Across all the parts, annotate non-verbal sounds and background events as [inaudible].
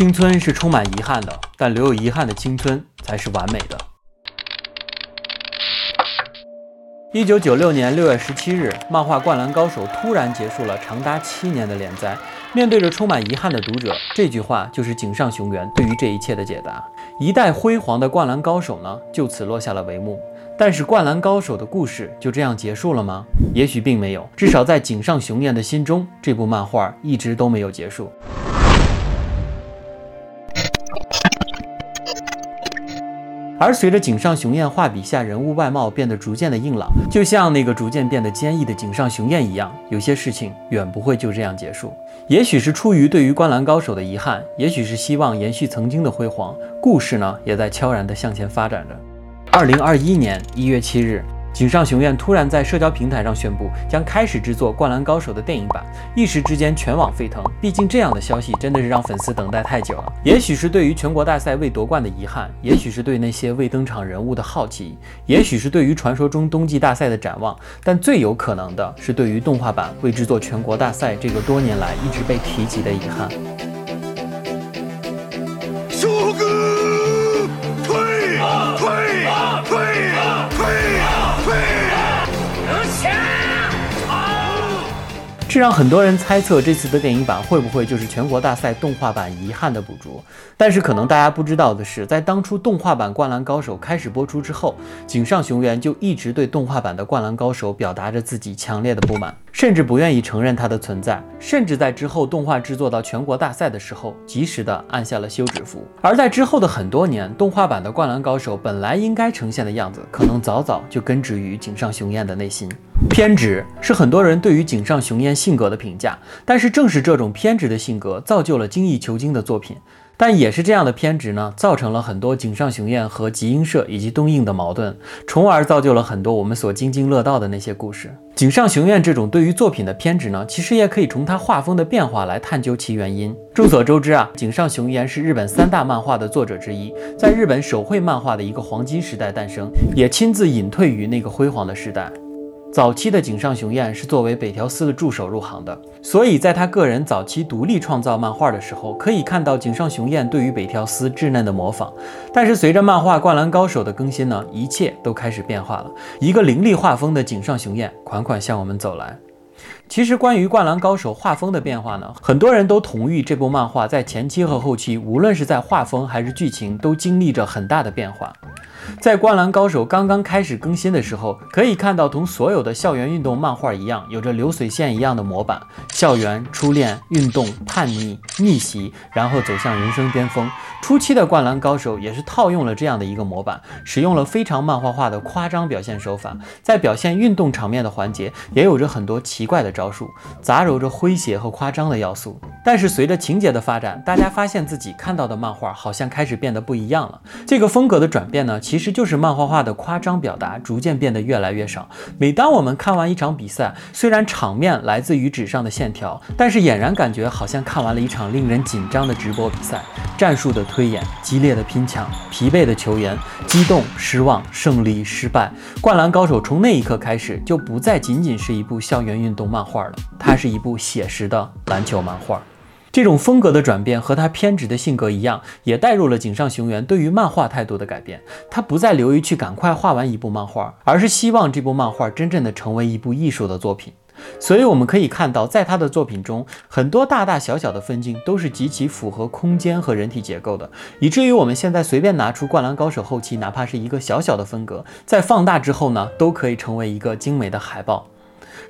青春是充满遗憾的，但留有遗憾的青春才是完美的。一九九六年六月十七日，漫画《灌篮高手》突然结束了长达七年的连载。面对着充满遗憾的读者，这句话就是井上雄彦对于这一切的解答。一代辉煌的灌篮高手呢，就此落下了帷幕。但是，灌篮高手的故事就这样结束了吗？也许并没有，至少在井上雄彦的心中，这部漫画一直都没有结束。而随着井上雄彦画笔下人物外貌变得逐渐的硬朗，就像那个逐渐变得坚毅的井上雄彦一样，有些事情远不会就这样结束。也许是出于对于灌篮高手的遗憾，也许是希望延续曾经的辉煌，故事呢也在悄然的向前发展着。二零二一年一月七日。井上雄彦突然在社交平台上宣布将开始制作《灌篮高手》的电影版，一时之间全网沸腾。毕竟这样的消息真的是让粉丝等待太久了。也许是对于全国大赛未夺冠的遗憾，也许是对那些未登场人物的好奇，也许是对于传说中冬季大赛的展望，但最有可能的是对于动画版未制作全国大赛这个多年来一直被提及的遗憾。这让很多人猜测，这次的电影版会不会就是全国大赛动画版遗憾的补足？但是可能大家不知道的是，在当初动画版《灌篮高手》开始播出之后，井上雄彦就一直对动画版的《灌篮高手》表达着自己强烈的不满，甚至不愿意承认它的存在，甚至在之后动画制作到全国大赛的时候，及时的按下了休止符。而在之后的很多年，动画版的《灌篮高手》本来应该呈现的样子，可能早早就根植于井上雄彦的内心。偏执是很多人对于井上雄彦性格的评价，但是正是这种偏执的性格造就了精益求精的作品，但也是这样的偏执呢，造成了很多井上雄彦和集英社以及东映的矛盾，从而造就了很多我们所津津乐道的那些故事。井上雄彦这种对于作品的偏执呢，其实也可以从他画风的变化来探究其原因。众所周知啊，井上雄彦是日本三大漫画的作者之一，在日本手绘漫画的一个黄金时代诞生，也亲自隐退于那个辉煌的时代。早期的井上雄彦是作为北条司的助手入行的，所以在他个人早期独立创造漫画的时候，可以看到井上雄彦对于北条司稚嫩的模仿。但是随着漫画《灌篮高手》的更新呢，一切都开始变化了。一个凌厉画风的井上雄彦款款向我们走来。其实关于《灌篮高手》画风的变化呢，很多人都同意这部漫画在前期和后期，无论是在画风还是剧情，都经历着很大的变化。在《灌篮高手》刚刚开始更新的时候，可以看到同所有的校园运动漫画一样，有着流水线一样的模板：校园、初恋、运动、叛逆、逆袭，然后走向人生巅峰。初期的《灌篮高手》也是套用了这样的一个模板，使用了非常漫画化的夸张表现手法，在表现运动场面的环节也有着很多奇怪的招数，杂糅着诙谐和夸张的要素。但是随着情节的发展，大家发现自己看到的漫画好像开始变得不一样了。这个风格的转变呢，其实就是漫画化的夸张表达逐渐变得越来越少。每当我们看完一场比赛，虽然场面来自于纸上的线条，但是俨然感觉好像看完了一场令人紧张的直播比赛，战术的。推演、激烈的拼抢、疲惫的球员、激动、失望、胜利、失败，《灌篮高手》从那一刻开始就不再仅仅是一部校园运动漫画了，它是一部写实的篮球漫画。这种风格的转变和他偏执的性格一样，也带入了井上雄彦对于漫画态度的改变。他不再流于去赶快画完一部漫画，而是希望这部漫画真正的成为一部艺术的作品。所以我们可以看到，在他的作品中，很多大大小小的分镜都是极其符合空间和人体结构的，以至于我们现在随便拿出《灌篮高手》后期，哪怕是一个小小的分格，在放大之后呢，都可以成为一个精美的海报。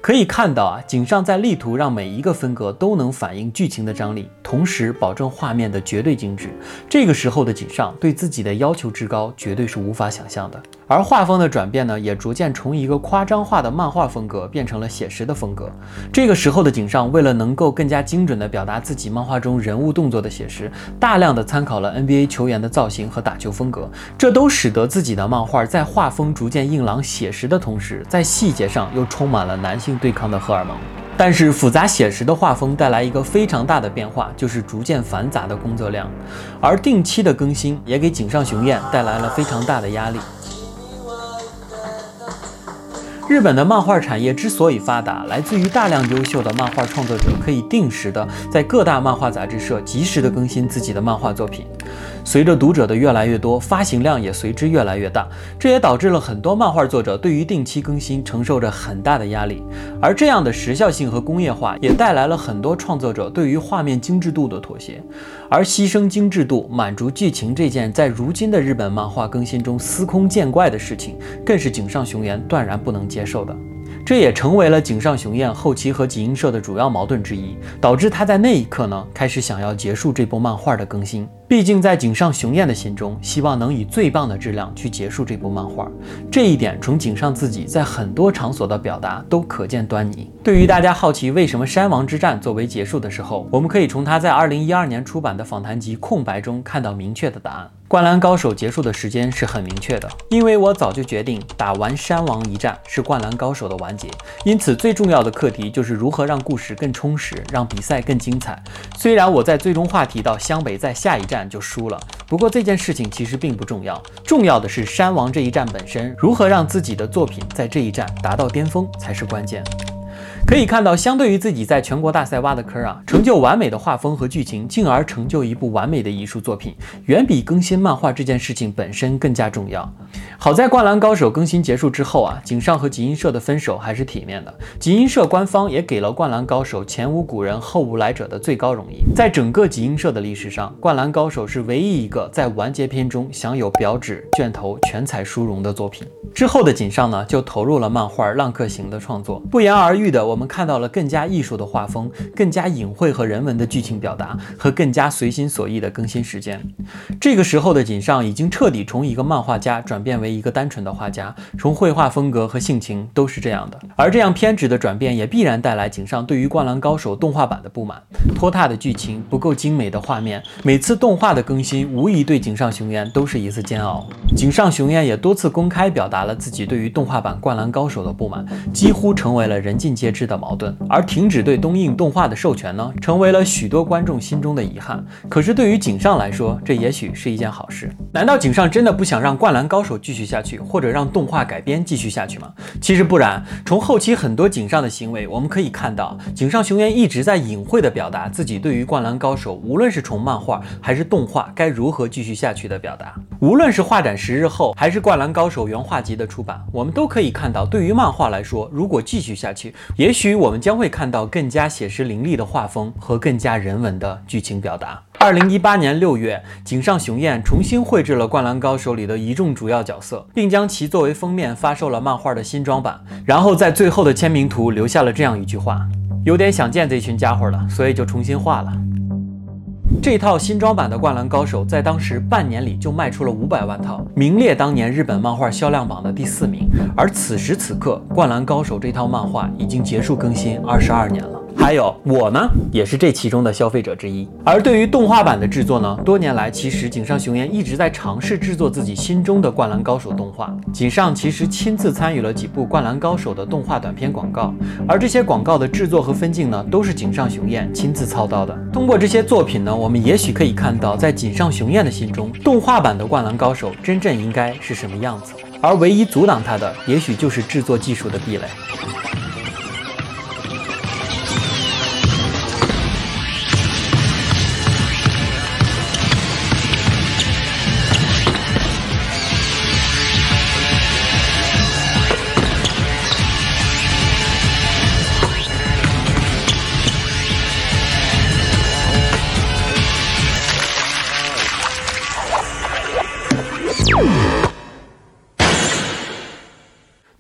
可以看到啊，井上在力图让每一个分格都能反映剧情的张力，同时保证画面的绝对精致。这个时候的井上对自己的要求之高，绝对是无法想象的。而画风的转变呢，也逐渐从一个夸张化的漫画风格变成了写实的风格。这个时候的井上，为了能够更加精准地表达自己漫画中人物动作的写实，大量的参考了 NBA 球员的造型和打球风格，这都使得自己的漫画在画风逐渐硬朗写实的同时，在细节上又充满了男性对抗的荷尔蒙。但是复杂写实的画风带来一个非常大的变化，就是逐渐繁杂的工作量，而定期的更新也给井上雄彦带来了非常大的压力。日本的漫画产业之所以发达，来自于大量优秀的漫画创作者可以定时的在各大漫画杂志社及时的更新自己的漫画作品。随着读者的越来越多，发行量也随之越来越大，这也导致了很多漫画作者对于定期更新承受着很大的压力。而这样的时效性和工业化，也带来了很多创作者对于画面精致度的妥协。而牺牲精致度满足剧情这件在如今的日本漫画更新中司空见惯的事情，更是井上雄彦断然不能接受的。这也成为了井上雄彦后期和集英社的主要矛盾之一，导致他在那一刻呢开始想要结束这部漫画的更新。毕竟在井上雄彦的心中，希望能以最棒的质量去结束这部漫画。这一点从井上自己在很多场所的表达都可见端倪。对于大家好奇为什么山王之战作为结束的时候，我们可以从他在二零一二年出版的访谈集《空白》中看到明确的答案。灌篮高手结束的时间是很明确的，因为我早就决定打完山王一战是灌篮高手的完结，因此最重要的课题就是如何让故事更充实，让比赛更精彩。虽然我在最终话提到湘北在下一站就输了，不过这件事情其实并不重要，重要的是山王这一战本身，如何让自己的作品在这一战达到巅峰才是关键。可以看到，相对于自己在全国大赛挖的坑啊，成就完美的画风和剧情，进而成就一部完美的艺术作品，远比更新漫画这件事情本身更加重要。好在《灌篮高手》更新结束之后啊，井上和集英社的分手还是体面的。集英社官方也给了《灌篮高手》前无古人后无来者的最高荣誉。在整个集英社的历史上，《灌篮高手》是唯一一个在完结篇中享有表纸、卷头全彩殊荣的作品。之后的井上呢，就投入了漫画《浪客行》的创作。不言而喻的，我们看到了更加艺术的画风、更加隐晦和人文的剧情表达和更加随心所欲的更新时间。这个时候的井上已经彻底从一个漫画家转变为一个单纯的画家，从绘画风格和性情都是这样的。而这样偏执的转变，也必然带来井上对于《灌篮高手》动画版的不满。拖沓的剧情、不够精美的画面，每次动画的更新，无疑对井上雄彦都是一次煎熬。井上雄彦也多次公开表达。了自己对于动画版《灌篮高手》的不满，几乎成为了人尽皆知的矛盾。而停止对东映动画的授权呢，成为了许多观众心中的遗憾。可是对于井上来说，这也许是一件好事。难道井上真的不想让《灌篮高手》继续下去，或者让动画改编继续下去吗？其实不然。从后期很多井上的行为，我们可以看到，井上雄彦一直在隐晦地表达自己对于《灌篮高手》，无论是从漫画还是动画，该如何继续下去的表达。无论是画展十日后，还是《灌篮高手》原画集的出版，我们都可以看到，对于漫画来说，如果继续下去，也也许我们将会看到更加写实凌厉的画风和更加人文的剧情表达。二零一八年六月，井上雄彦重新绘制了《灌篮高手》里的一众主要角色，并将其作为封面发售了漫画的新装版，然后在最后的签名图留下了这样一句话：“有点想见这群家伙了，所以就重新画了。”这套新装版的《灌篮高手》在当时半年里就卖出了五百万套，名列当年日本漫画销量榜的第四名。而此时此刻，《灌篮高手》这套漫画已经结束更新二十二年了。还有我呢，也是这其中的消费者之一。而对于动画版的制作呢，多年来其实井上雄彦一直在尝试制作自己心中的《灌篮高手》动画。井上其实亲自参与了几部《灌篮高手》的动画短片广告，而这些广告的制作和分镜呢，都是井上雄彦亲自操刀的。通过这些作品呢，我们也许可以看到，在井上雄彦的心中，动画版的《灌篮高手》真正应该是什么样子。而唯一阻挡他的，也许就是制作技术的壁垒。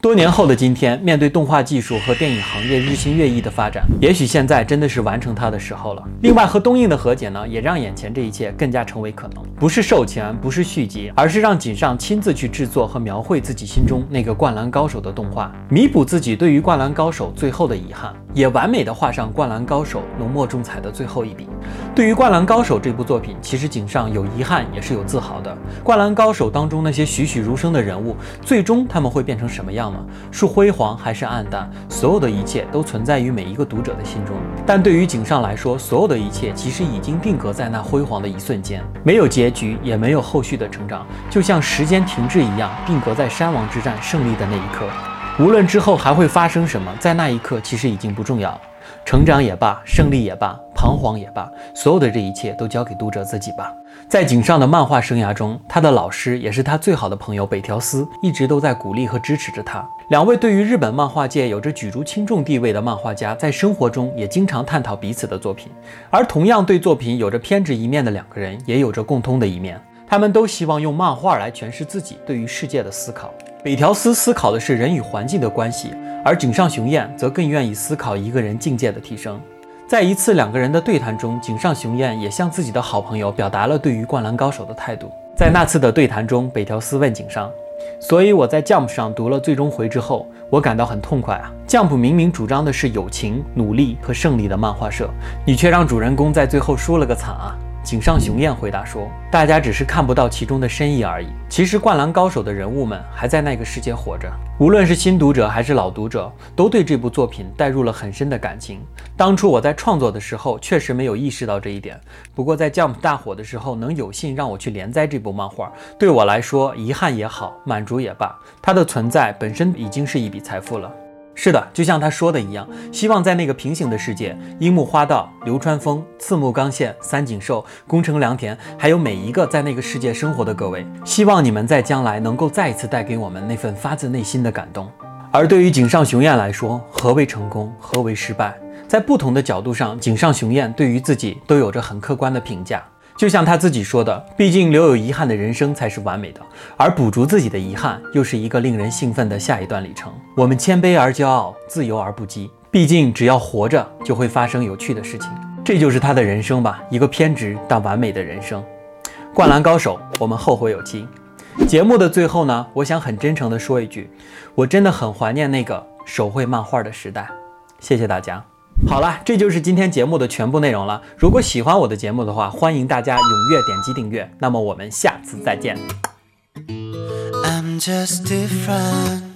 多年后的今天，面对动画技术和电影行业日新月异的发展，也许现在真的是完成它的时候了。另外，和东映的和解呢，也让眼前这一切更加成为可能。不是授权，不是续集，而是让井上亲自去制作和描绘自己心中那个灌篮高手的动画，弥补自己对于灌篮高手最后的遗憾，也完美的画上灌篮高手浓墨重彩的最后一笔。对于灌篮高手这部作品，其实井上有遗憾，也是有自豪的。灌篮高手当中那些栩栩如生的人物，最终他们会变成什么样是辉煌还是暗淡？所有的一切都存在于每一个读者的心中。但对于井上来说，所有的一切其实已经定格在那辉煌的一瞬间，没有结局，也没有后续的成长，就像时间停滞一样，定格在山王之战胜利的那一刻。无论之后还会发生什么，在那一刻其实已经不重要了。成长也罢，胜利也罢，彷徨也罢，所有的这一切都交给读者自己吧。在井上的漫画生涯中，他的老师也是他最好的朋友北条司，一直都在鼓励和支持着他。两位对于日本漫画界有着举足轻重地位的漫画家，在生活中也经常探讨彼此的作品。而同样对作品有着偏执一面的两个人，也有着共通的一面，他们都希望用漫画来诠释自己对于世界的思考。北条司思考的是人与环境的关系。而井上雄彦则更愿意思考一个人境界的提升。在一次两个人的对谈中，井上雄彦也向自己的好朋友表达了对于《灌篮高手》的态度。在那次的对谈中，北条司问井上：“所以我在 Jump 上读了最终回之后，我感到很痛快啊。Jump 明明主张的是友情、努力和胜利的漫画社，你却让主人公在最后输了个惨啊。”井上雄彦回答说：“大家只是看不到其中的深意而已。其实，《灌篮高手》的人物们还在那个世界活着。无论是新读者还是老读者，都对这部作品带入了很深的感情。当初我在创作的时候，确实没有意识到这一点。不过，在 Jump [laughs] 大火的时候，能有幸让我去连载这部漫画，对我来说，遗憾也好，满足也罢，它的存在本身已经是一笔财富了。”是的，就像他说的一样，希望在那个平行的世界，樱木花道、流川枫、刺木刚宪、三井寿、宫城良田，还有每一个在那个世界生活的各位，希望你们在将来能够再一次带给我们那份发自内心的感动。而对于井上雄彦来说，何为成功，何为失败，在不同的角度上，井上雄彦对于自己都有着很客观的评价。就像他自己说的，毕竟留有遗憾的人生才是完美的，而补足自己的遗憾，又是一个令人兴奋的下一段旅程。我们谦卑而骄傲，自由而不羁。毕竟只要活着，就会发生有趣的事情。这就是他的人生吧，一个偏执但完美的人生。灌篮高手，我们后会有期。节目的最后呢，我想很真诚地说一句，我真的很怀念那个手绘漫画的时代。谢谢大家。好了，这就是今天节目的全部内容了。如果喜欢我的节目的话，欢迎大家踊跃点击订阅。那么我们下次再见。I'm just different.